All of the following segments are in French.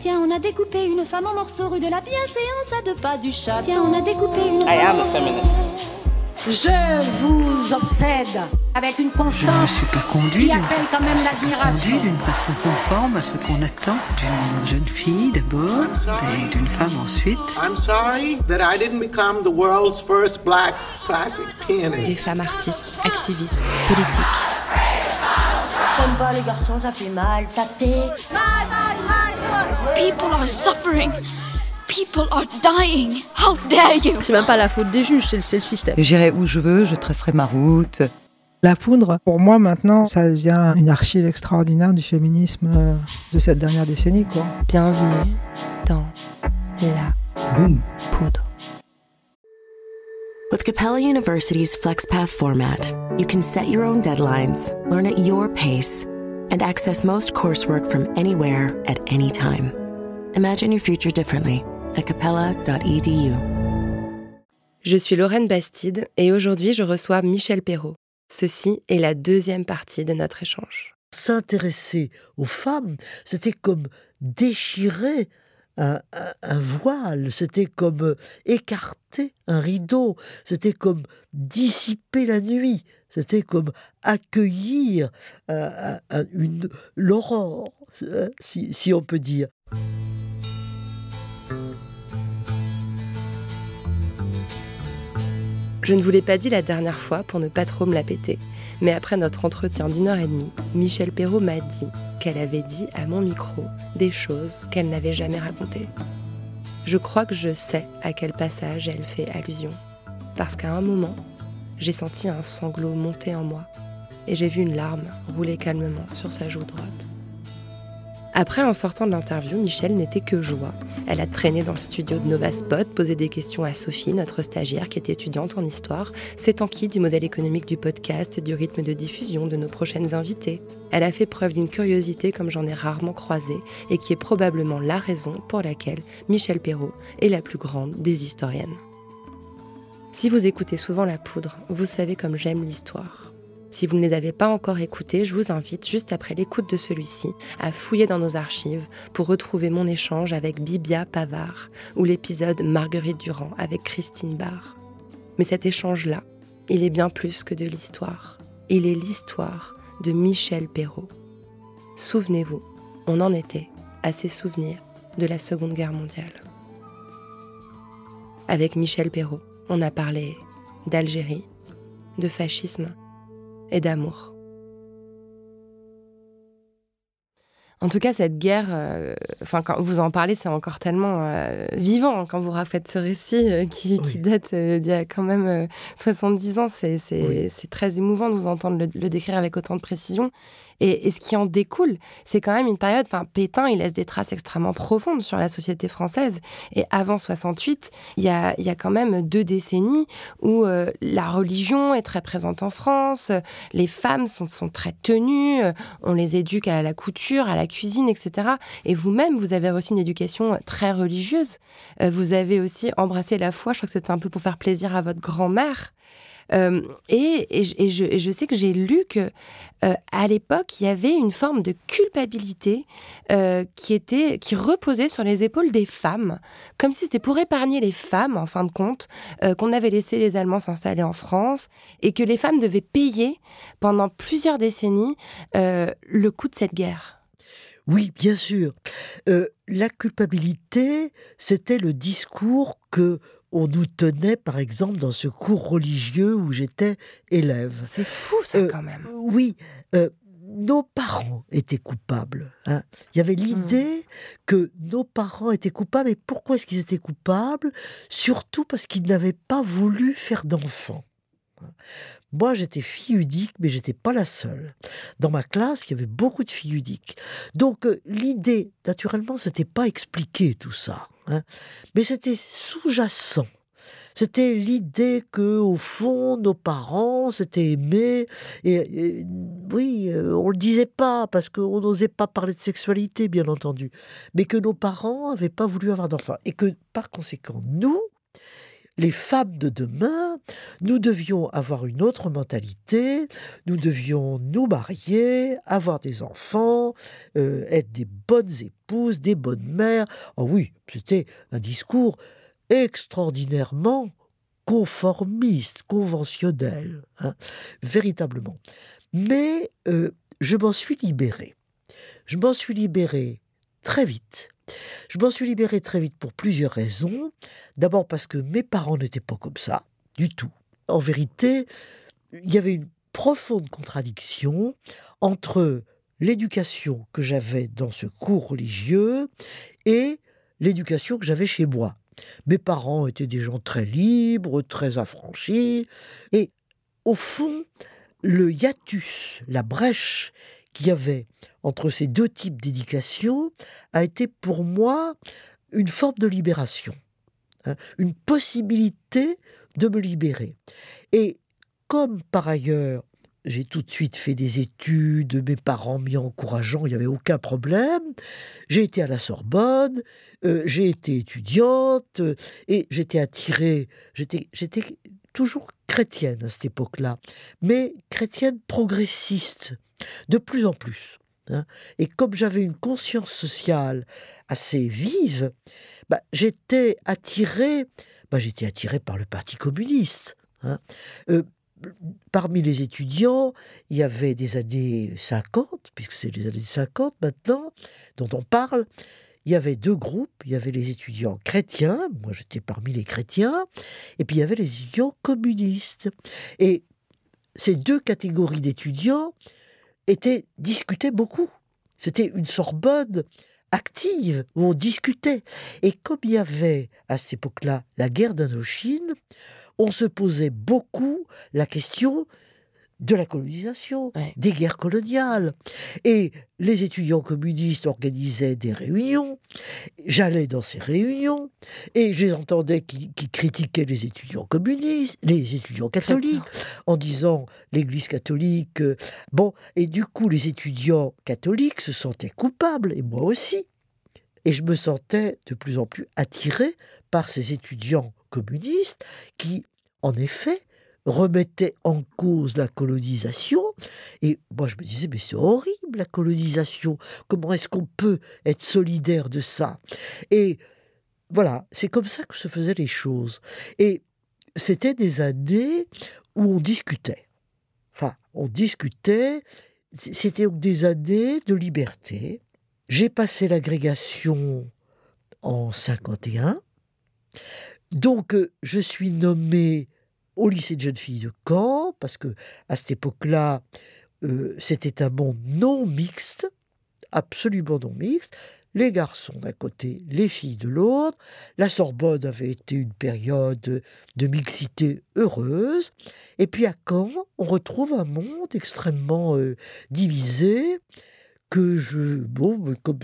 Tiens, on a découpé une femme en morceaux rue de la bienséance à deux pas du chat. Tiens, on a découpé une I am a feminist. Je vous obsède avec une Je ne me constance suis pas conduit qui appelle quand même l'admiration. d'une façon conforme à ce qu'on attend d'une jeune fille d'abord et d'une femme ensuite. I'm sorry that I didn't become the world's first black classic Des pianist. femmes artistes, activistes, politiques. J'aime pas les garçons, ça fait mal, ça pique. People are suffering. People are dying. How dare you? C'est même pas la faute des juges, c'est le, c'est le système. J'irai où je veux, je tracerai ma route. La poudre, pour moi maintenant, ça devient une archive extraordinaire du féminisme euh, de cette dernière décennie. Quoi. Bienvenue dans la Boum. poudre. With Capella University's FlexPath format, you can set your own deadlines, learn at your pace, and access most coursework from anywhere at any time. Imagine your future differently at capella.edu. Je suis Lorraine Bastide et aujourd'hui je reçois Michel Perrault. Ceci est la deuxième partie de notre échange. s'intéresser aux femmes, c'était comme déchirer un, un- un voile, c'était comme euh, écarter un rideau, c'était comme dissiper la nuit, c'était comme accueillir euh, un- un- une l'aurore, euh, si, si on peut dire. Je ne vous l'ai pas dit la dernière fois pour ne pas trop me la péter, mais après notre entretien d'une heure et demie, Michel Perrault m'a dit qu'elle avait dit à mon micro des choses qu'elle n'avait jamais racontées. Je crois que je sais à quel passage elle fait allusion, parce qu'à un moment, j'ai senti un sanglot monter en moi et j'ai vu une larme rouler calmement sur sa joue droite. Après, en sortant de l'interview, Michel n'était que joie. Elle a traîné dans le studio de Nova Spot, posé des questions à Sophie, notre stagiaire qui est étudiante en histoire, s'est enquis du modèle économique du podcast, du rythme de diffusion de nos prochaines invités. Elle a fait preuve d'une curiosité comme j'en ai rarement croisé et qui est probablement la raison pour laquelle Michel Perrault est la plus grande des historiennes. Si vous écoutez souvent La Poudre, vous savez comme j'aime l'histoire. Si vous ne les avez pas encore écoutés, je vous invite, juste après l'écoute de celui-ci, à fouiller dans nos archives pour retrouver mon échange avec Bibia Pavard ou l'épisode Marguerite Durand avec Christine Barr. Mais cet échange-là, il est bien plus que de l'histoire. Il est l'histoire de Michel Perrault. Souvenez-vous, on en était à ses souvenirs de la Seconde Guerre mondiale. Avec Michel Perrault, on a parlé d'Algérie, de fascisme et d'amour. En tout cas, cette guerre, euh, quand vous en parlez, c'est encore tellement euh, vivant hein, quand vous rafaites ce récit euh, qui, qui date d'il y a quand même euh, 70 ans. C'est Oui. très émouvant de vous entendre le, le décrire avec autant de précision. Et, et ce qui en découle, c'est quand même une période. Enfin, Pétain, il laisse des traces extrêmement profondes sur la société française. Et avant 68, il y a, il y a quand même deux décennies où euh, la religion est très présente en France, les femmes sont, sont très tenues, on les éduque à la couture, à la cuisine, etc. Et vous-même, vous avez reçu une éducation très religieuse. Euh, vous avez aussi embrassé la foi. Je crois que c'était un peu pour faire plaisir à votre grand-mère. Euh, et, et je- je, sais que j'ai lu que euh, à l'époque il y avait une forme de culpabilité euh, qui était qui reposait sur les épaules des femmes, comme si c'était pour épargner les femmes en fin de compte qu'on avait laissé les Allemands s'installer en France et que les femmes devaient payer pendant plusieurs décennies le coût de cette guerre. Oui, bien sûr. La culpabilité, c'était le discours que on nous tenait, par exemple, dans ce cours religieux où j'étais élève. C'est fou ça Euh, quand même. Oui, euh, nos parents étaient coupables. hein. Il y avait l'idée que nos parents étaient coupables. Et pourquoi est-ce qu'ils étaient coupables? Surtout parce qu'ils n'avaient pas voulu faire d'enfants. hein. Moi, j'étais fille unique, mais j'étais pas la seule. Dans ma classe, il y avait beaucoup de filles uniques. Donc, euh, l'idée, naturellement, c'était pas expliquer tout ça, hein, mais c'était sous-jacent. C'était l'idée que, au fond, nos parents s'étaient aimés. Et, oui, euh, on le disait pas parce qu'on n'osait pas parler de sexualité, bien entendu, mais que nos parents n'avaient pas voulu avoir d'enfants et que, par conséquent, nous, les femmes de demain, nous devions avoir une autre mentalité, nous devions nous marier, avoir des enfants, euh, être des bonnes épouses, des bonnes mères. Oh oui, c'était un discours extraordinairement conformiste, conventionnel, hein, véritablement. Mais euh, je m'en suis libéré. Je m'en suis libéré très vite. Je m'en suis libéré très vite pour plusieurs raisons. D'abord parce que mes parents n'étaient pas comme ça, du tout. En vérité, il y avait une profonde contradiction entre l'éducation que j'avais dans ce cours religieux et l'éducation que j'avais chez moi. Mes parents étaient des gens très libres, très affranchis, et au fond, le hiatus, la brèche qu'il y avait entre ces deux types d'éducation a été pour moi une forme de libération, hein, une possibilité de me libérer. Et comme par ailleurs j'ai tout de suite fait des études, mes parents m'y encourageant, il n'y avait aucun problème. J'ai été à la Sorbonne, euh, j'ai été étudiante euh, et j'étais attirée, j'étais, toujours chrétienne à cette époque-là, mais chrétienne progressiste, de plus en plus. Hein. Et comme j'avais une conscience sociale assez vive, bah, j'étais attirée, bah, j'étais attirée par le Parti communiste. Hein. Euh, parmi les étudiants, il y avait des années 50, puisque c'est les années 50 maintenant, dont on parle. Il y avait deux groupes. Il y avait les étudiants chrétiens, moi j'étais parmi les chrétiens, et puis il y avait les étudiants communistes. Et ces deux catégories d'étudiants étaient discutaient beaucoup. C'était une Sorbonne active où on discutait. Et comme il y avait à cette époque-là la guerre d'Indochine, on se posait beaucoup la question de la colonisation, des guerres coloniales. Et les étudiants communistes organisaient des réunions, j'allais dans ces réunions, et je les entendais qui, critiquaient les étudiants communistes, les étudiants catholiques, en disant l'Église catholique. Euh, bon, et du coup, les étudiants catholiques se sentaient coupables, et moi aussi. Et je me sentais de plus en plus attiré par ces étudiants communistes qui, en effet, remettaient en cause la colonisation. Et moi, je me disais, mais c'est horrible la colonisation. Comment est-ce qu'on peut être solidaire de ça? Et voilà, c'est comme ça que se faisaient les choses. Et c'était des années où on discutait. Enfin, on discutait. C'était des années de liberté. J'ai passé l'agrégation en 51. Donc, euh, je suis nommé au lycée de jeunes filles de Caen, parce que à cette époque-là, euh, c'était un monde non mixte, absolument non mixte. Les garçons d'un côté, les filles de l'autre. La Sorbonne avait été une période de mixité heureuse. Et puis à Caen, on retrouve un monde extrêmement euh, divisé que je, bon, comme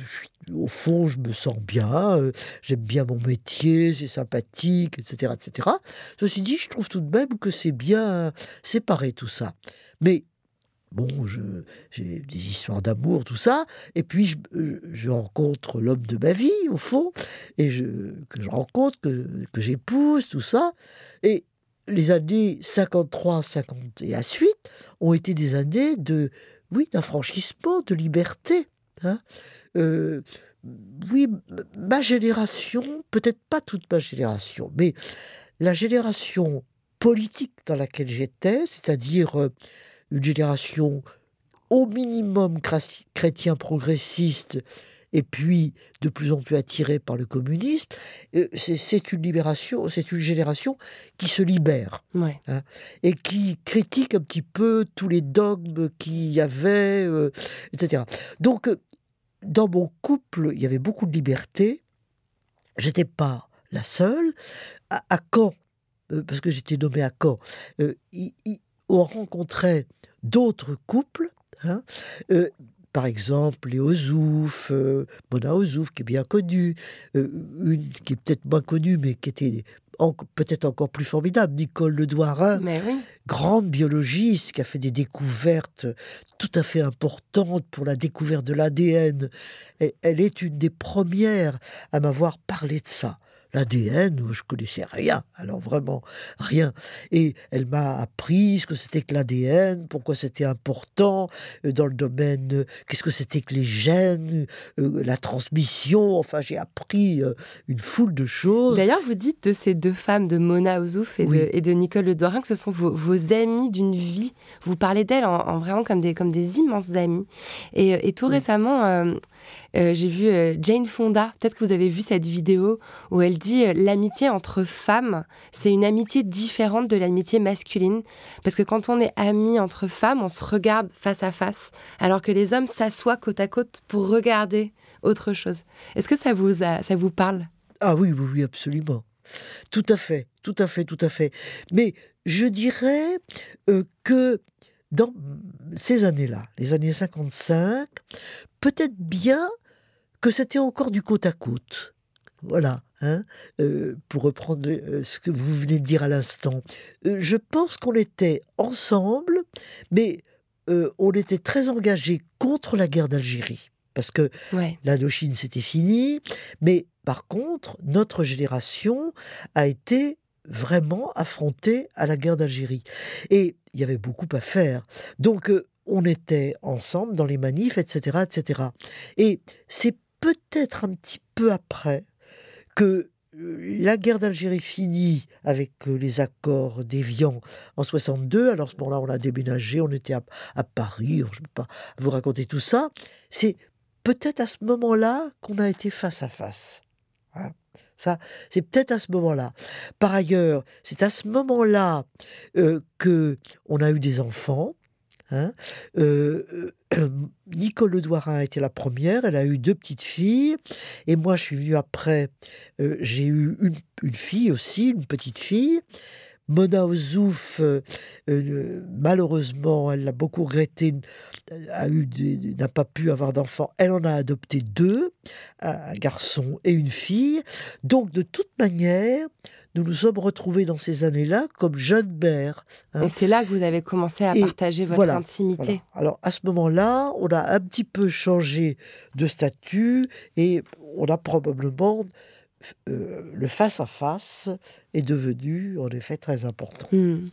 au fond, je me sens bien, euh, j'aime bien mon métier, c'est sympathique, etc., etc. Ceci dit, je trouve tout de même que c'est bien séparé tout ça. Mais bon, j'ai des histoires d'amour, tout ça, et puis je, euh, rencontre l'homme de ma vie, au fond, et je, que je rencontre, que, que j'épouse, tout ça, et les années 53, 50 et à suite ont été des années de oui, d'affranchissement, de liberté. Hein. Euh, oui, ma génération, peut-être pas toute ma génération, mais la génération politique dans laquelle j'étais, c'est-à-dire euh, une génération au minimum chrétien progressiste et puis de plus en plus attiré par le communisme, euh, c'est une libération, c'est une génération qui se libère hein, et qui critique un petit peu tous les dogmes qu'il y avait, euh, etc. Donc, euh, dans mon couple, il y avait beaucoup de liberté. J'étais pas la seule. À, Caen, parce que j'étais nommé à Caen, on rencontrait d'autres couples. Hein, par exemple les Ozouf, euh, Mona Ozouf qui est bien connue, euh, une qui est peut-être moins connue mais qui était peut-être encore plus formidable, Nicole Ledouarin, grande biologiste qui a fait des découvertes tout à fait importantes pour la découverte de l'ADN. Elle est une des premières à m'avoir parlé de ça l'ADN, je connaissais rien, alors vraiment rien. Et elle m'a appris ce que c'était que l'ADN, pourquoi c'était important euh, dans le domaine, euh, qu'est-ce que c'était que les gènes, euh, la transmission, enfin j'ai appris une foule de choses. D'ailleurs, vous dites de ces deux femmes, de Mona Ouzouf et, de, et de Nicole Le Dorin, que ce sont vos, vos amies d'une vie. Vous parlez d'elles en, vraiment comme des, comme des immenses amies. Et, et tout récemment, euh, j'ai vu euh, Jane Fonda, peut-être que vous avez vu cette vidéo où elle dit euh, l'amitié entre femmes, c'est une amitié différente de l'amitié masculine. Parce que quand on est amis entre femmes, on se regarde face à face, alors que les hommes s'assoient côte à côte pour regarder autre chose. Est-ce que ça vous, ça vous parle? Ah oui, oui, oui, absolument. Tout à fait, tout à fait, tout à fait. Mais je dirais que dans ces années-là, les années 55, peut-être bien que c'était encore du côte à côte. Voilà, hein, euh, pour reprendre euh, ce que vous venez de dire à l'instant. Euh, je pense qu'on était ensemble, mais on était très engagés contre la guerre d'Algérie. Parce que l'Indochine, c'était fini. Mais par contre, notre génération a été vraiment affrontée à la guerre d'Algérie. Et il y avait beaucoup à faire. Donc, on était ensemble dans les manifs, etc., etc. Et c'est peut-être un petit peu après que euh, la guerre d'Algérie finit avec euh, les accords d'Évian en 62. Alors, à ce moment-là, on a déménagé, on était à, Paris, je ne peux pas vous raconter tout ça. C'est peut-être à ce moment-là qu'on a été face à face. Hein. ça, c'est peut-être à ce moment-là. Par ailleurs, c'est à ce moment-là euh, que on a eu des enfants. Hein. Euh, euh, Nicole été la première, elle a eu deux petites filles, et moi je suis venu après, euh, j'ai eu une, fille aussi, une petite fille. Mona Ozouf, malheureusement, elle l'a beaucoup regretté, n'a pas pu avoir d'enfants. Elle en a adopté deux, un garçon et une fille. Donc, de toute manière, nous nous sommes retrouvés dans ces années-là comme jeunes mères. Hein. Et c'est là que vous avez commencé à partager votre intimité. Alors à ce moment-là, on a un petit peu changé de statut et on a probablement euh, le face-à-face est devenu en effet très important. Hmm.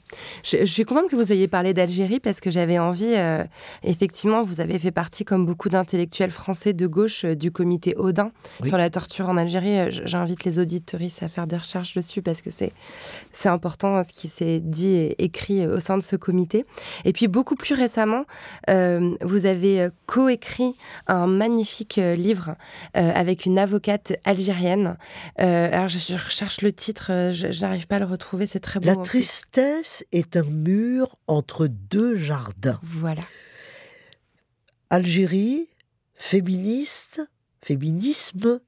Je, suis contente que vous ayez parlé d'Algérie parce que j'avais envie, euh, effectivement, vous avez fait partie, comme beaucoup d'intellectuels français de gauche, euh, du comité Odin sur la torture en Algérie. J'invite les auditoristes à faire des recherches dessus parce que c'est important ce qui s'est dit et écrit au sein de ce comité. Et puis beaucoup plus récemment, vous avez coécrit un magnifique livre avec une avocate algérienne euh, alors, je, recherche le titre, euh, je, n'arrive pas à le retrouver, c'est très beau. La tristesse est un mur entre deux jardins. Voilà. Algérie, féministe, féminisme,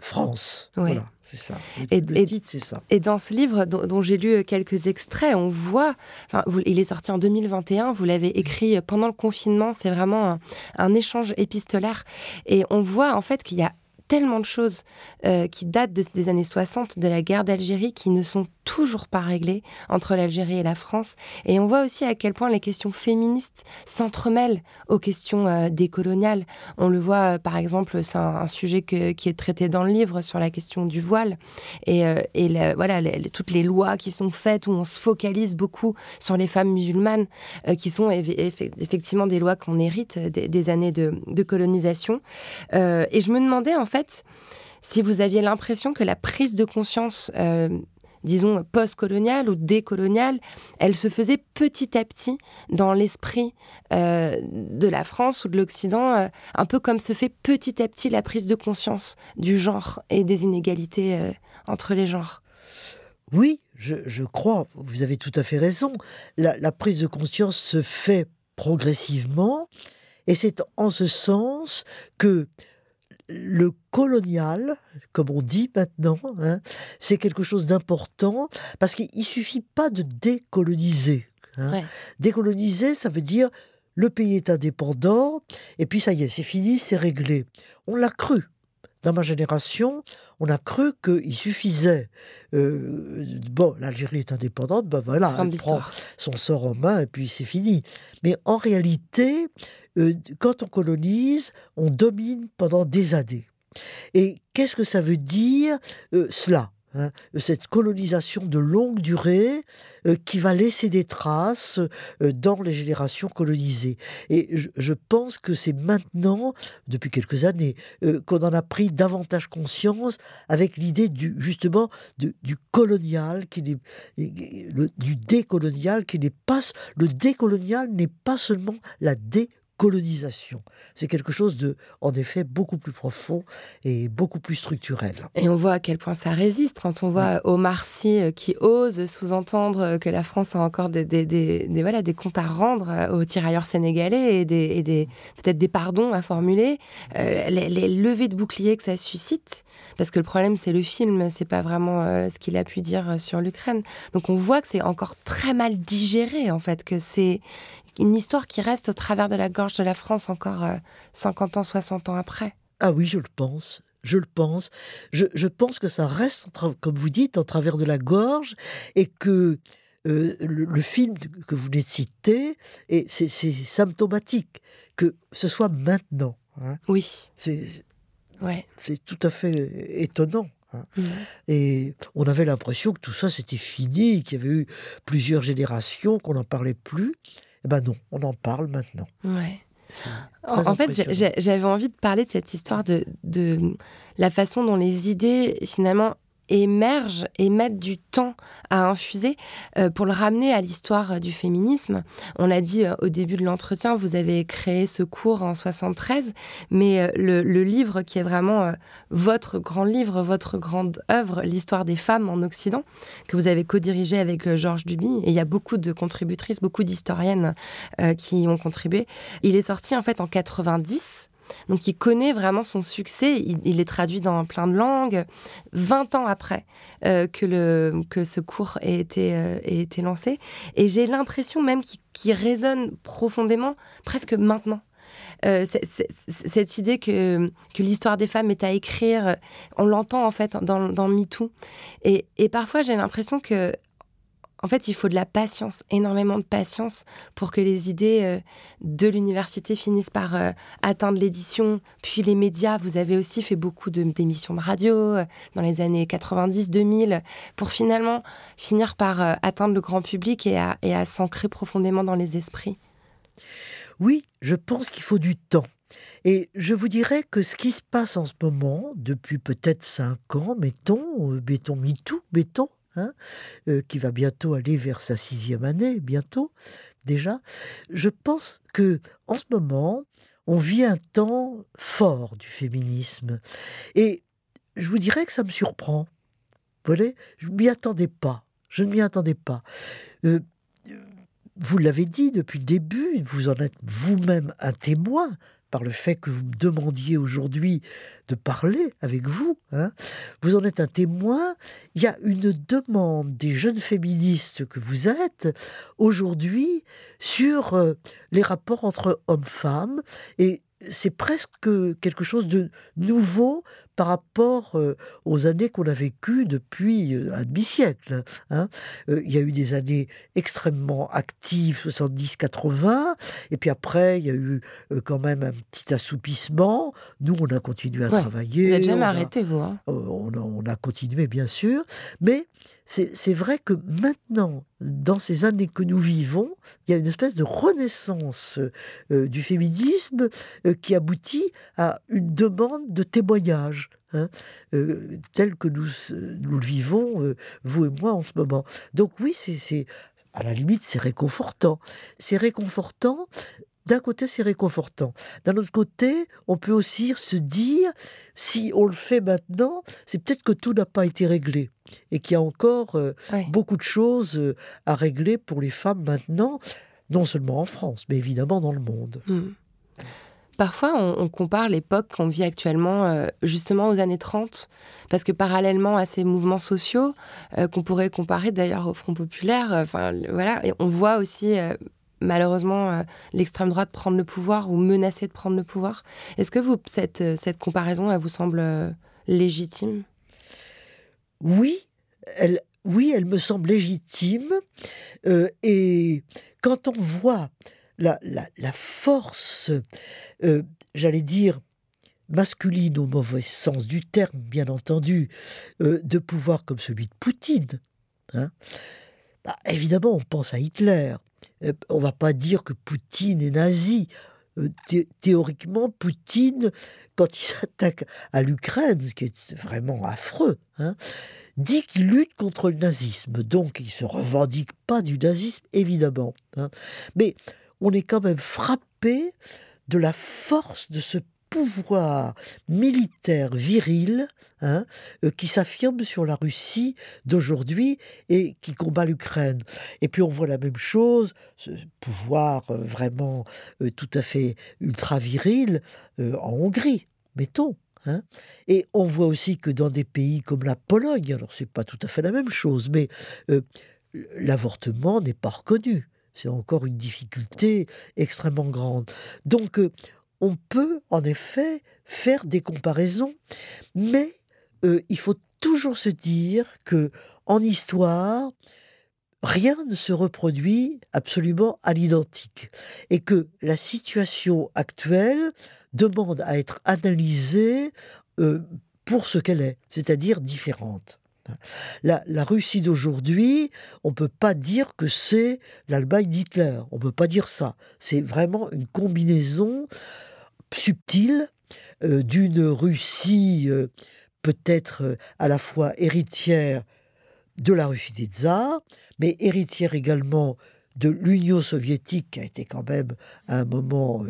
France. Voilà. C'est ça. et, titre, ça. Et dans ce livre, dont, j'ai lu quelques extraits, on voit, enfin, il est sorti en 2021, vous l'avez écrit pendant le confinement, c'est vraiment un, un, échange épistolaire. Et on voit en fait qu'il y a tellement de choses euh, qui datent des années 60, de la guerre d'Algérie, qui ne sont toujours pas réglées entre l'Algérie et la France. Et on voit aussi à quel point les questions féministes s'entremêlent aux questions euh, décoloniales. On le voit, euh, par exemple, c'est un, sujet qui est traité dans le livre sur la question du voile. Et, et voilà, toutes les lois qui sont faites où on se focalise beaucoup sur les femmes musulmanes, qui sont effectivement des lois qu'on hérite des, années de, colonisation. et je me demandais, en fait, si vous aviez l'impression que la prise de conscience, euh, disons, post-coloniale ou décoloniale, elle se faisait petit à petit dans l'esprit euh, de la France ou de l'Occident, euh, un peu comme se fait petit à petit la prise de conscience du genre et des inégalités entre les genres. Oui, je, crois, vous avez tout à fait raison. la prise de conscience se fait progressivement, et c'est en ce sens que le colonial, comme on dit maintenant, hein, c'est quelque chose d'important parce qu'il ne suffit pas de décoloniser. Hein. Décoloniser, ça veut dire le pays est indépendant et puis ça y est, c'est fini, c'est réglé. On l'a cru dans ma génération, on a cru qu'il suffisait. Euh, bon, l'Algérie est indépendante, ben voilà, elle prend son sort en main et puis c'est fini. Mais en réalité, quand on colonise, on domine pendant des années. Et qu'est-ce que ça veut dire euh, cela Hein, cette colonisation de longue durée euh, qui va laisser des traces euh, dans les générations colonisées? Et je, pense que c'est maintenant, depuis quelques années, euh, qu'on en a pris davantage conscience avec l'idée du justement du colonial, qui du décolonial, qui n'est pas le décolonial n'est pas seulement la dé colonisation. C'est quelque chose de, en effet, beaucoup plus profond et beaucoup plus structurel. Et on voit à quel point ça résiste quand on voit Omar Sy euh, qui ose sous-entendre que la France a encore des, des, des, voilà, des comptes à rendre euh, aux tirailleurs sénégalais et, des, des peut-être des pardons à formuler. Euh, les, levées de boucliers que ça suscite, parce que le problème c'est le film, c'est pas vraiment ce qu'il a pu dire sur l'Ukraine. Donc on voit que c'est encore très mal digéré en fait, que c'est une histoire qui reste au travers de la gorge de la France encore 50 euh, ans, 60 ans après. Ah oui, je le pense. Je le pense. Je, pense que ça reste, comme vous dites, en travers de la gorge et que euh, le, film que vous venez de citer, et c'est symptomatique que ce soit maintenant. Hein. Oui. C'est ouais. tout à fait étonnant. Hein. Mmh. Et on avait l'impression que tout ça c'était fini, qu'il y avait eu plusieurs générations, qu'on n'en parlait plus. Eh ben non, on en parle maintenant. Ouais. En, fait, j'avais envie de parler de cette histoire de, de la façon dont les idées, finalement, émerge et mettent du temps à infuser euh, pour le ramener à l'histoire euh, du féminisme. On l'a dit euh, au début de l'entretien, vous avez créé ce cours en 73, mais le, livre qui est vraiment votre grand livre, votre grande œuvre, l'histoire des femmes en Occident, que vous avez co-dirigé avec Georges Duby, et il y a beaucoup de contributrices, beaucoup d'historiennes qui ont contribué. Il est sorti en fait en 90 donc il connaît vraiment son succès, il, est traduit dans plein de langues, 20 ans après euh, que, le, que ce cours ait été, euh, été lancé. Et j'ai l'impression même qu'il résonne profondément presque maintenant. Euh, cette idée que, que l'histoire des femmes est à écrire, on l'entend en fait dans, dans MeToo. Et, et parfois j'ai l'impression que en fait, il faut de la patience, énormément de patience pour que les idées euh, de l'université finissent par euh, atteindre l'édition, puis les médias. Vous avez aussi fait beaucoup d'émissions de, radio euh, dans les années 90-2000 pour finalement finir par atteindre le grand public et à, s'ancrer profondément dans les esprits. Oui, je pense qu'il faut du temps. Et je vous dirais que ce qui se passe en ce moment, depuis peut-être cinq ans, mettons, mettons MeToo, mettons, Hein, euh, qui va bientôt aller vers sa sixième année, bientôt déjà. Je pense que en ce moment, on vit un temps fort du féminisme. Et je vous dirais que ça me surprend. Vous voyez, je ne m'y attendais pas. Je ne m'y attendais pas. Euh, vous l'avez dit depuis le début, vous en êtes vous-même un témoin par le fait que vous me demandiez aujourd'hui de parler avec vous. Hein. Vous en êtes un témoin. Il y a une demande des jeunes féministes que vous êtes aujourd'hui sur euh, les rapports entre hommes-femmes et c'est presque quelque chose de nouveau par rapport euh, aux années qu'on a vécues depuis euh, un demi-siècle. Hein. Euh, il y a eu des années extrêmement actives, 70-80, et puis après, il y a eu quand même un petit assoupissement. Nous, on a continué à travailler. Vous n'avez jamais arrêté, vous hein on, on, a continué, bien sûr, mais c'est vrai que maintenant, dans ces années que nous vivons, il y a une espèce de renaissance du féminisme qui aboutit à une demande de témoignage Hein, euh, tel que nous, nous le vivons, euh, vous et moi, en ce moment. Donc oui, c'est à la limite, c'est réconfortant. C'est réconfortant. D'un côté, c'est réconfortant. D'un autre côté, on peut aussi se dire, si on le fait maintenant, c'est peut-être que tout n'a pas été réglé et qu'il y a encore euh, beaucoup de choses à régler pour les femmes maintenant, non seulement en France, mais évidemment dans le monde. Hmm. Parfois, on, compare l'époque qu'on vit actuellement euh, justement aux années 30, parce que parallèlement à ces mouvements sociaux, euh, qu'on pourrait comparer d'ailleurs au Front populaire, euh, enfin voilà, et on voit aussi malheureusement l'extrême droite prendre le pouvoir ou menacer de prendre le pouvoir. Est-ce que vous, cette, cette comparaison, elle vous semble légitime? Oui, elle, oui, elle me semble légitime. et quand on voit la, force, euh, j'allais dire, masculine au mauvais sens du terme, bien entendu, euh, de pouvoir comme celui de Poutine, hein, bah, évidemment, on pense à Hitler. Euh, on va pas dire que Poutine est nazi. Euh, théoriquement, Poutine, quand il s'attaque à l'Ukraine, ce qui est vraiment affreux, hein, dit qu'il lutte contre le nazisme. Donc, il se revendique pas du nazisme, évidemment. Hein. Mais on est quand même frappé de la force de ce pouvoir militaire viril hein, euh, qui s'affirme sur la Russie d'aujourd'hui et qui combat l'Ukraine. Et puis on voit la même chose, ce pouvoir euh, vraiment euh, tout à fait ultra viril en Hongrie, mettons. Hein. Et on voit aussi que dans des pays comme la Pologne, alors c'est pas tout à fait la même chose, mais l'avortement n'est pas reconnu. C'est encore une difficulté extrêmement grande. Donc, on peut en effet faire des comparaisons, mais euh, il faut toujours se dire que en histoire, rien ne se reproduit absolument à l'identique et que la situation actuelle demande à être analysée euh, pour ce qu'elle est, c'est-à-dire différente. La, Russie d'aujourd'hui, on ne peut pas dire que c'est l'Allemagne d'Hitler. On ne peut pas dire ça. C'est vraiment une combinaison subtile euh, d'une Russie euh, peut-être euh, à la fois héritière de la Russie des tsars, mais héritière également de l'Union soviétique, qui a été quand même un moment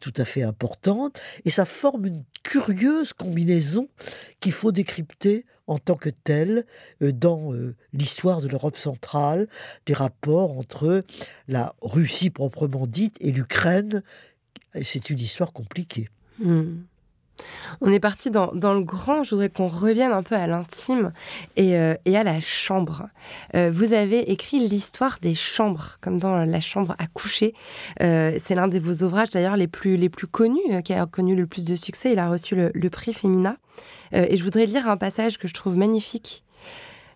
tout à fait importante, et ça forme une curieuse combinaison qu'il faut décrypter en tant que telle dans l'histoire de l'Europe centrale, des rapports entre la Russie proprement dite et l'Ukraine, c'est une histoire compliquée. Hmm. On est parti dans, le grand, je voudrais qu'on revienne un peu à l'intime et, euh, à la chambre. Euh, vous avez écrit l'histoire des chambres, comme dans La chambre à coucher. Euh, c'est l'un de vos ouvrages d'ailleurs les plus, connus, qui a connu le plus de succès. Il a reçu le, le prix Femina. et je voudrais lire un passage que je trouve magnifique.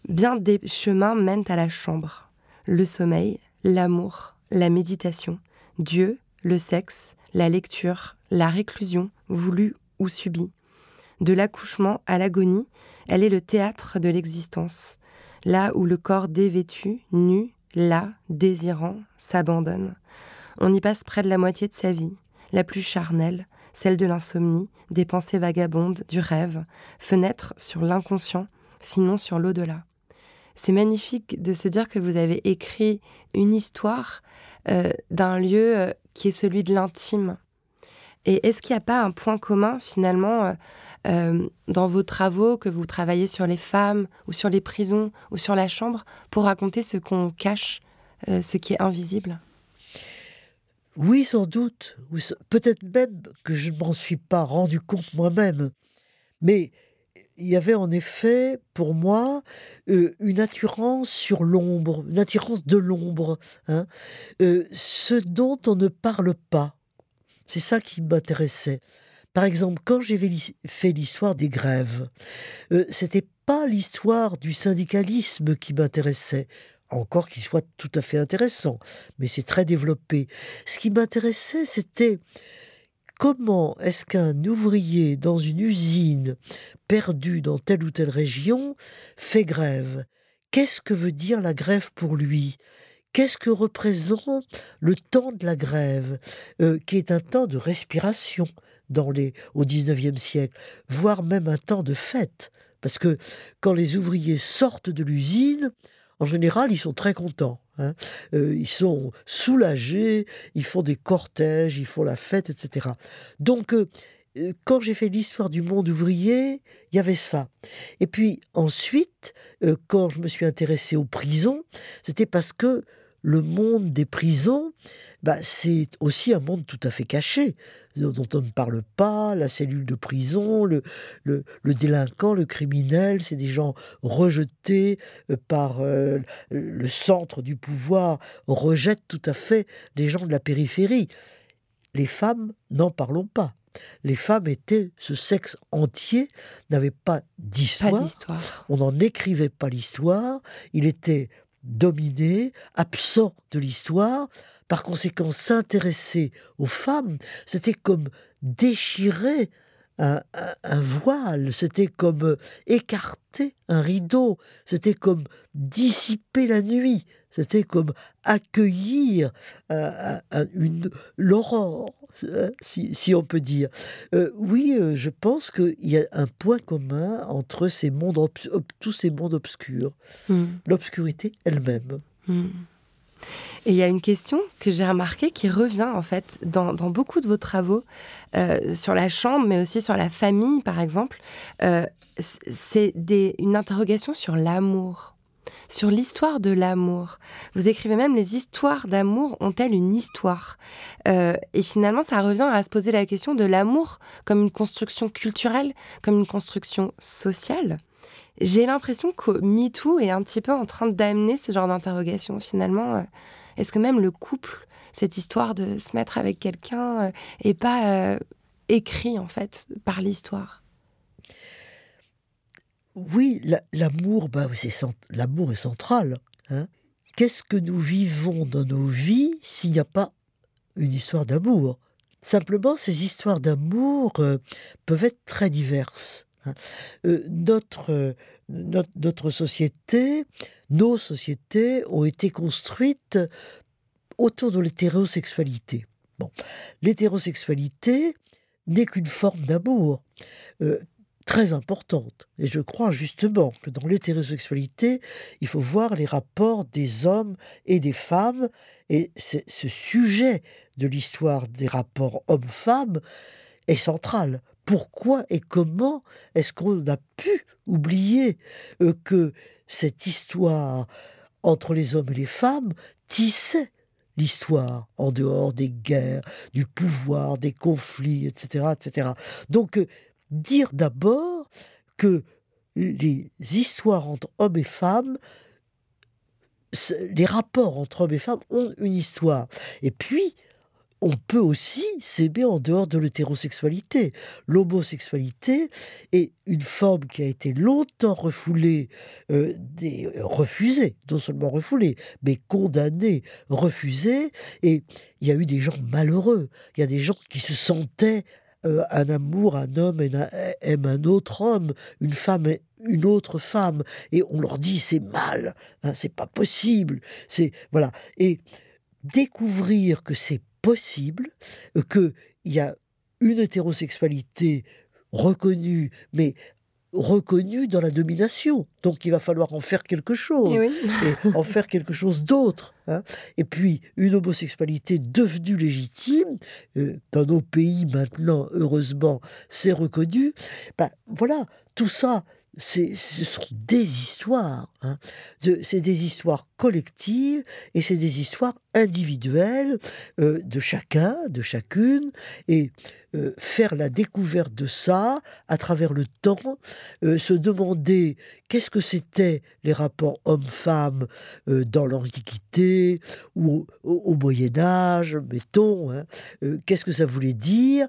Bien des chemins mènent à la chambre. Le sommeil, l'amour, la méditation, Dieu, le sexe, la lecture, la réclusion, voulue ou subie. De l'accouchement à l'agonie, elle est le théâtre de l'existence, là où le corps dévêtu, nu, là, désirant, s'abandonne. On y passe près de la moitié de sa vie, la plus charnelle, celle de l'insomnie, des pensées vagabondes, du rêve, fenêtre sur l'inconscient, sinon sur l'au-delà. C'est magnifique de se dire que vous avez écrit une histoire euh, d'un lieu euh, qui est celui de l'intime. Et est-ce qu'il n'y a pas un point commun finalement euh, dans vos travaux, que vous travaillez sur les femmes ou sur les prisons ou sur la chambre, pour raconter ce qu'on cache, ce qui est invisible? Oui, sans doute. Peut-être même que je ne m'en suis pas rendu compte moi-même. Mais il y avait en effet, pour moi, euh, une attirance sur l'ombre, une attirance de l'ombre, hein. euh, ce dont on ne parle pas. C'est ça qui m'intéressait. Par exemple, quand j'ai fait l'histoire des grèves, euh, c'était pas l'histoire du syndicalisme qui m'intéressait, encore qu'il soit tout à fait intéressant, mais c'est très développé. Ce qui m'intéressait, c'était Comment est-ce qu'un ouvrier dans une usine perdue dans telle ou telle région fait grève? Qu'est-ce que veut dire la grève pour lui? Qu'est-ce que représente le temps de la grève, euh, qui est un temps de respiration dans les, au XIXe siècle, voire même un temps de fête? Parce que quand les ouvriers sortent de l'usine, en général, ils sont très contents. Hein. Euh, ils sont soulagés, ils font des cortèges, ils font la fête, etc. Donc, euh, quand j'ai fait l'histoire du monde ouvrier, il y avait ça. Et puis ensuite, quand je me suis intéressé aux prisons, c'était parce que le monde des prisons, bah, c'est aussi un monde tout à fait caché, dont on ne parle pas, la cellule de prison, le, le, délinquant, le criminel, c'est des gens rejetés euh, par euh, le centre du pouvoir, rejette tout à fait les gens de la périphérie. Les femmes, n'en parlons pas. Les femmes étaient, ce sexe entier n'avait pas d'histoire. On n'en écrivait pas l'histoire. Il était dominé, absent de l'histoire. Par conséquent, s'intéresser aux femmes, c'était comme déchirer un, voile, c'était comme écarter un rideau, c'était comme dissiper la nuit, c'était comme accueillir une l'aurore. Hein, si, on peut dire. Euh, oui, euh, je pense qu'il y a un point commun entre ces mondes tous ces mondes obscurs. Hmm. L'obscurité elle-même. Hmm. Et il y a une question que j'ai remarquée qui revient en fait dans, beaucoup de vos travaux euh, sur la chambre, mais aussi sur la famille, par exemple. c'est une interrogation sur l'amour sur l'histoire de l'amour. Vous écrivez même les histoires d'amour ont-elles une histoire? Euh, Et finalement, ça revient à se poser la question de l'amour comme une construction culturelle, comme une construction sociale. J'ai l'impression que MeToo est un petit peu en train d'amener ce genre d'interrogation. Finalement, euh, est-ce que même le couple, cette histoire de se mettre avec quelqu'un, euh, pas écrit en fait par l'histoire? Oui, l'amour, bah, l'amour est central. Hein. Qu'est-ce que nous vivons dans nos vies s'il n'y a pas une histoire d'amour? Simplement, ces histoires d'amour euh, peuvent être très diverses. Hein. Euh, notre, notre, société, nos sociétés ont été construites autour de l'hétérosexualité. Bon, l'hétérosexualité n'est qu'une forme d'amour. Très importante. Et je crois justement que dans l'hétérosexualité, il faut voir les rapports des hommes et des femmes. Et ce sujet de l'histoire des rapports hommes-femmes est central. Pourquoi et comment est-ce qu'on a pu oublier euh, que cette histoire entre les hommes et les femmes tissait l'histoire en dehors des guerres, du pouvoir, des conflits, etc. etc. Donc euh, dire d'abord que les histoires entre hommes et femmes, les rapports entre hommes et femmes ont une histoire. Et puis, on peut aussi s'aimer en dehors de l'hétérosexualité. L'homosexualité est une forme qui a été longtemps refoulée, euh, refusée, non seulement refoulée, mais condamnée, refusée. Et il y a eu des gens malheureux. Il y a des gens qui se sentaient euh, un amour, un homme aime un autre homme, une femme une autre femme, et on leur dit c'est mal, hein, c'est pas possible, c'est voilà. Et découvrir que c'est possible, euh, que il y a une hétérosexualité reconnue, mais reconnu dans la domination. Donc il va falloir en faire quelque chose, eh et, en faire quelque chose d'autre. Hein. Et puis une homosexualité devenue légitime, euh, dans nos pays maintenant, heureusement, c'est reconnu. Ben, voilà, tout ça, ce sont des histoires. Hein. c'est des histoires collectives et c'est des histoires individuelles euh, de chacun, de chacune. Et euh, faire la découverte de ça à travers le temps, euh, se demander qu'est-ce que c'était les rapports hommes-femmes dans l'Antiquité ou au, Moyen Âge, mettons, hein, qu'est-ce que ça voulait dire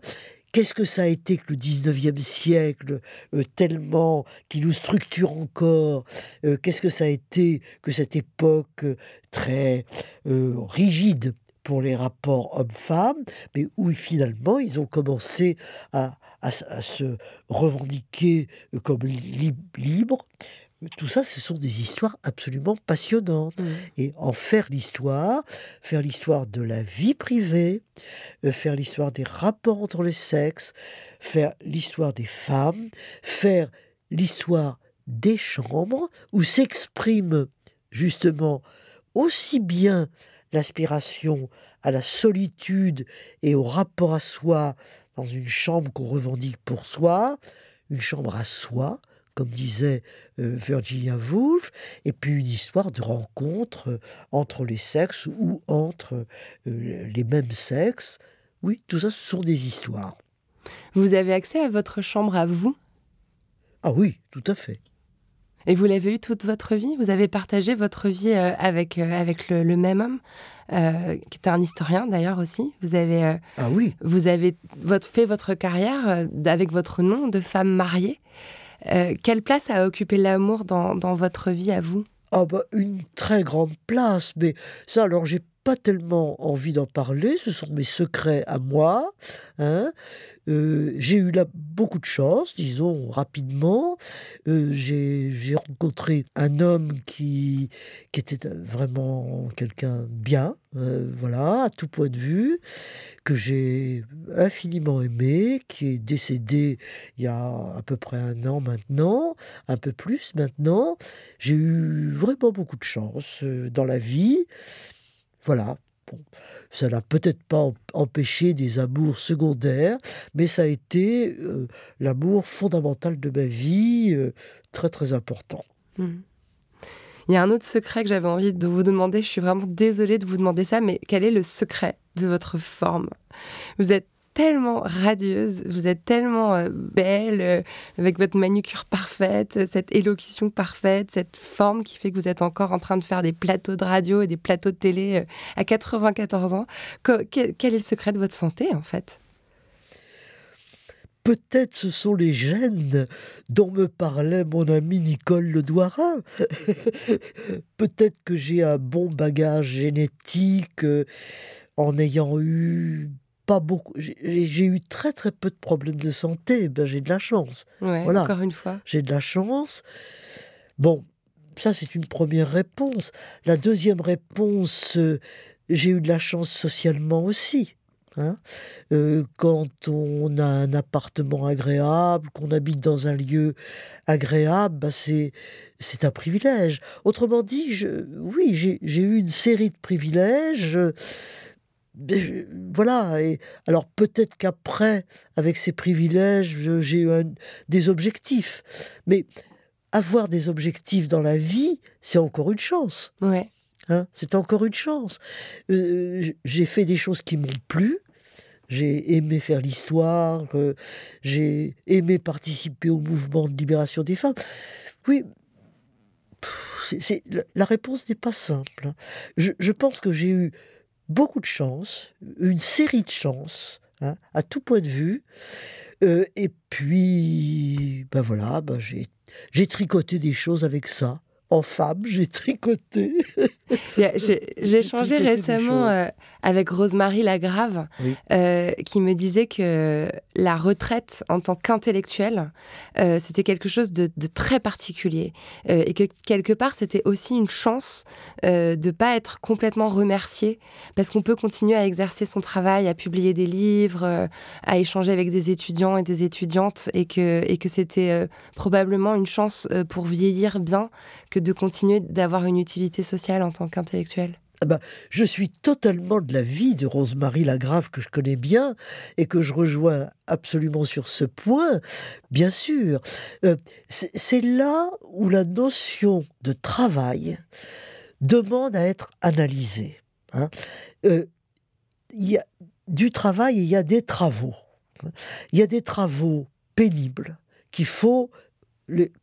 Qu'est-ce que ça a été que le 19e siècle, tellement, qui nous structure encore Qu'est-ce que ça a été que cette époque très rigide pour les rapports hommes-femmes, mais où finalement ils ont commencé à, se revendiquer comme libres. Tout ça, ce sont des histoires absolument passionnantes. Mmh. Et en faire l'histoire, faire l'histoire de la vie privée, euh, faire l'histoire des rapports entre les sexes, faire l'histoire des femmes, faire l'histoire des chambres, où s'exprime justement aussi bien l'aspiration à la solitude et au rapport à soi dans une chambre qu'on revendique pour soi, une chambre à soi, comme disait euh, Virginia Woolf, et puis une histoire de rencontre euh, entre les sexes ou entre euh, les mêmes sexes. Oui, tout ça, ce sont des histoires. Vous avez accès à votre chambre à vous? Ah oui, tout à fait. Et vous l'avez eu toute votre vie? Vous avez partagé votre vie avec, avec le, même homme euh, qui était un historien d'ailleurs aussi? Vous avez, ah oui. vous avez votre, fait votre carrière avec votre nom de femme mariée? Quelle place a occupé l'amour dans, votre vie à vous? Ah bah une très grande place, mais ça alors j'ai pas tellement envie d'en parler, ce sont mes secrets à moi. Hein. Euh, j'ai eu là beaucoup de chance, disons rapidement. Euh, j'ai rencontré un homme qui, qui était vraiment quelqu'un bien, euh, voilà, à tout point de vue, que j'ai infiniment aimé, qui est décédé il y a à peu près un an maintenant, un peu plus maintenant. J'ai eu vraiment beaucoup de chance dans la vie. Voilà, ça n'a peut-être pas empêché des amours secondaires, mais ça a été euh, l'amour fondamental de ma vie, euh, très très important. Hmm. Il y a un autre secret que j'avais envie de vous demander, je suis vraiment désolée de vous demander ça, mais quel est le secret de votre forme? Vous êtes tellement radieuse, vous êtes tellement euh, belle, euh, avec votre manucure parfaite, cette élocution parfaite, cette forme qui fait que vous êtes encore en train de faire des plateaux de radio et des plateaux de télé euh, à 94 ans. quel, est le secret de votre santé en fait? Peut-être ce sont les gènes dont me parlait mon ami Nicole Ledouarin. Peut-être que j'ai un bon bagage génétique en ayant eu pas beaucoup. J'ai eu très très peu de problèmes de santé. Ben, j'ai de la chance. voilà. Encore une fois. J'ai de la chance. Bon, ça c'est une première réponse. La deuxième réponse, euh, j'ai eu de la chance socialement aussi. Hein. Euh, quand on a un appartement agréable, qu'on habite dans un lieu agréable, ben c'est c'est un privilège. Autrement dit, je, oui, j'ai eu une série de privilèges voilà. Et alors peut-être qu'après, avec ces privilèges, j'ai eu des objectifs. Mais avoir des objectifs dans la vie, c'est encore une chance. Ouais. Hein, c'est encore une chance. Euh, j'ai fait des choses qui m'ont plu. J'ai aimé faire l'histoire. Euh, j'ai aimé participer au mouvement de libération des femmes. Oui, la réponse n'est pas simple. Je pense que j'ai eu beaucoup de chance, une série de chances, hein, à tout point de vue. Euh, et puis, ben voilà, ben j'ai tricoté des choses avec ça en femme, j'ai tricoté. j'ai échangé récemment euh, avec Rosemary Lagrave, euh, qui me disait que la retraite en tant qu'intellectuel, euh, c'était quelque chose de, très particulier. et que quelque part, c'était aussi une chance de ne pas être complètement remercié, parce qu'on peut continuer à exercer son travail, à publier des livres, à échanger avec des étudiants et des étudiantes, et que, et que c'était probablement une chance pour vieillir bien que de continuer d'avoir une utilité sociale en tant qu'intellectuel bah, je suis totalement de la vie de Rosemary Lagrave que je connais bien et que je rejoins absolument sur ce point, bien sûr. Euh, c'est là où la notion de travail demande à être analysée. Hein. Euh, y a du travail, il y a des travaux. Il y a des travaux pénibles qu'il faut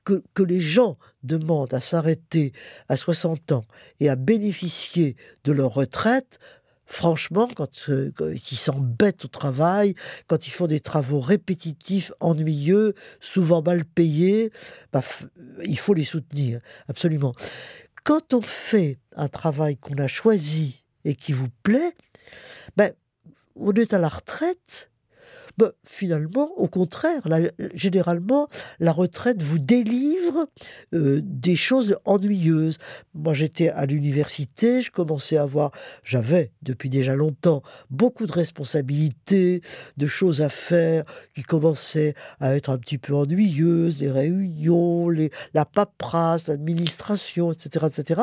que, les gens demandent à s'arrêter à 60 ans et à bénéficier de leur retraite, franchement, quand, euh, ils s'embêtent au travail, quand ils font des travaux répétitifs, ennuyeux, souvent mal payés, bah, il faut les soutenir, absolument. Quand on fait un travail qu'on a choisi et qui vous plaît, ben, on est à la retraite, bah, finalement, au contraire, généralement, la retraite vous délivre euh, des choses ennuyeuses. Moi, j'étais à l'université, je commençais à avoir, j'avais depuis déjà longtemps beaucoup de responsabilités, de choses à faire qui commençaient à être un petit peu ennuyeuses, les réunions, les, la paperasse, l'administration, etc., etc.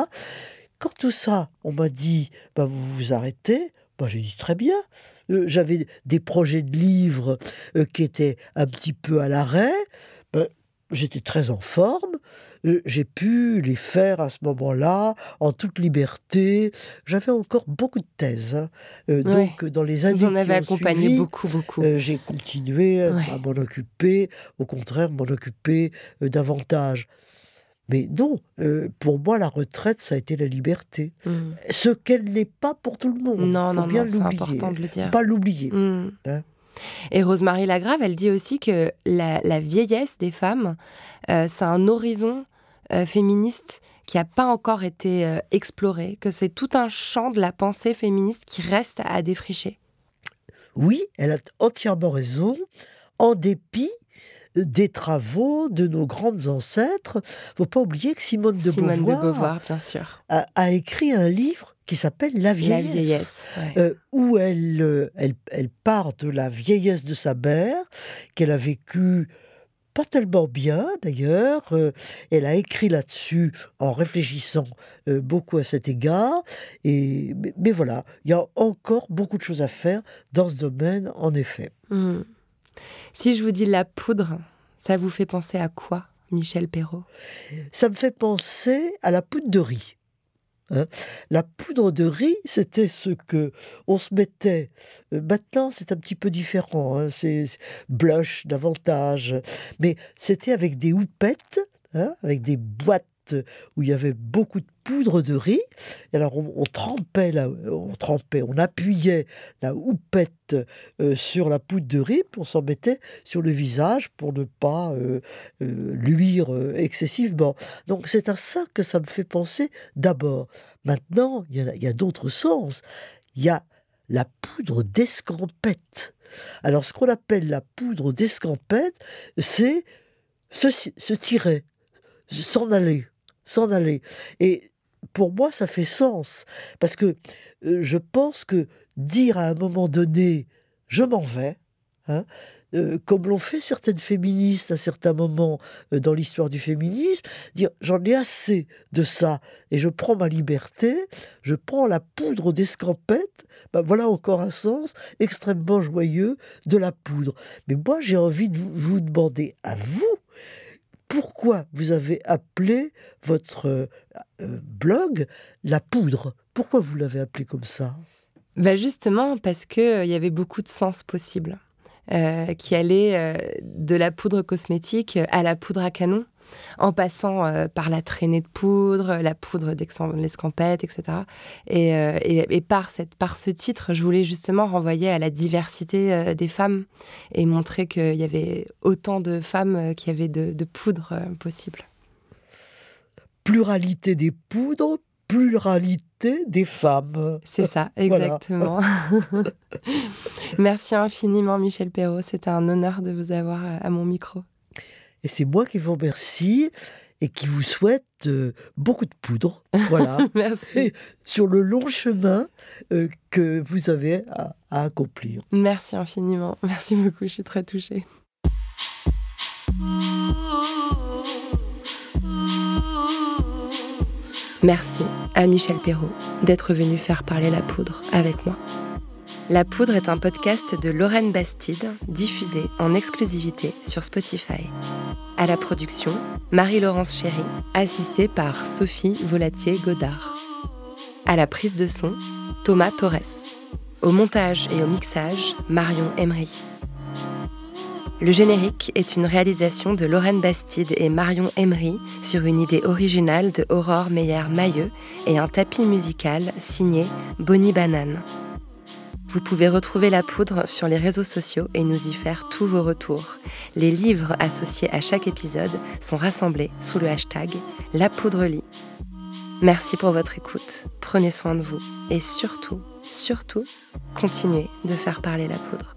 Quand tout ça, on m'a dit, bah, vous vous arrêtez, bah, j'ai dit très bien. Euh, j'avais des projets de livres euh, qui étaient un petit peu à l'arrêt. Ben, j'étais très en forme. Euh, j'ai pu les faire à ce moment-là, en toute liberté. J'avais encore beaucoup de thèses. Hein. Donc, dans les années Vous en avez accompagné beaucoup, beaucoup. j'ai continué à m'en occuper, au contraire, m'en occuper davantage. Mais non, euh, pour moi, la retraite, ça a été la liberté. Mm. Ce qu'elle n'est pas pour tout le monde. Non, Faut non, bien c'est important de le dire. Pas l'oublier. Mm. Hein. et Rosemary Lagrave, elle dit aussi que la, vieillesse des femmes, euh, c'est un horizon euh, féministe qui n'a pas encore été euh, exploré, que c'est tout un champ de la pensée féministe qui reste à défricher. Oui, elle a entièrement raison, en dépit des travaux de nos grandes ancêtres. Faut pas oublier que Simone de Simone Beauvoir, de Beauvoir bien sûr. A, a, écrit un livre qui s'appelle La vieillesse, La vieillesse ouais. euh, où elle, euh, elle, elle part de la vieillesse de sa mère, qu'elle a vécue pas tellement bien d'ailleurs. Euh, elle a écrit là-dessus en réfléchissant euh, beaucoup à cet égard. Et, mais, mais, voilà, il y a encore beaucoup de choses à faire dans ce domaine, en effet. Mmh. Si je vous dis la poudre, ça vous fait penser à quoi, Michel Perrault? Ça me fait penser à la poudre de riz. Hein la poudre de riz, c'était ce que on se mettait. Euh, maintenant, c'est un petit peu différent. Hein c'est blush davantage, mais c'était avec des houpettes, hein avec des boîtes où il y avait beaucoup de poudre de riz. Alors on, trempait, on trempait, on appuyait la houppette euh, sur la poudre de riz, on s'en mettait sur le visage pour ne pas euh, euh, luire excessivement. Donc c'est à ça que ça me fait penser d'abord. Maintenant, il y a, d'autres sens. Il y a la poudre d'escampette. Alors ce qu'on appelle la poudre d'escampette, c'est se tirer, s'en aller s'en aller. Et pour moi, ça fait sens. Parce que euh, je pense que dire à un moment donné, je m'en vais, hein, euh, comme l'ont fait certaines féministes à certains moments euh, dans l'histoire du féminisme, dire j'en ai assez de ça et je prends ma liberté, je prends la poudre d'escampette, ben voilà encore un sens extrêmement joyeux de la poudre. Mais moi j'ai envie de vous demander à vous, pourquoi vous avez appelé votre euh, blog La Poudre? Pourquoi vous l'avez appelé comme ça? Bah Justement parce qu'il euh, y avait beaucoup de sens possibles, euh, qui allaient euh, de la poudre cosmétique à la poudre à canon en passant euh, par la traînée de poudre, la poudre de l'escampette, etc. Et, euh, et, et, par, cette, par ce titre, je voulais justement renvoyer à la diversité euh, des femmes et montrer qu'il y avait autant de femmes qu'il y avait de, de poudres possibles. Pluralité des poudres, pluralité des femmes. C'est ça, exactement. Voilà. Merci infiniment, Michel Perrault. C'était un honneur de vous avoir à mon micro. Et c'est moi qui vous remercie et qui vous souhaite euh, beaucoup de poudre. Voilà. Merci. sur le long chemin euh, que vous avez à, à, accomplir. Merci infiniment. Merci beaucoup. Je suis très touchée. Merci à Michel Perrault d'être venu faire parler la poudre avec moi. La Poudre est un podcast de Lorraine Bastide, diffusé en exclusivité sur Spotify. À la production, Marie-Laurence Chéry, assistée par Sophie Volatier-Godard. À la prise de son, Thomas Torres. Au montage et au mixage, Marion Emery. Le générique est une réalisation de Lorraine Bastide et Marion Emery sur une idée originale de Aurore Meyer-Mailleux et un tapis musical signé Bonnie Banane. Vous pouvez retrouver la poudre sur les réseaux sociaux et nous y faire tous vos retours. Les livres associés à chaque épisode sont rassemblés sous le hashtag La Poudre. Merci pour votre écoute, prenez soin de vous et surtout, surtout, continuez de faire parler la poudre.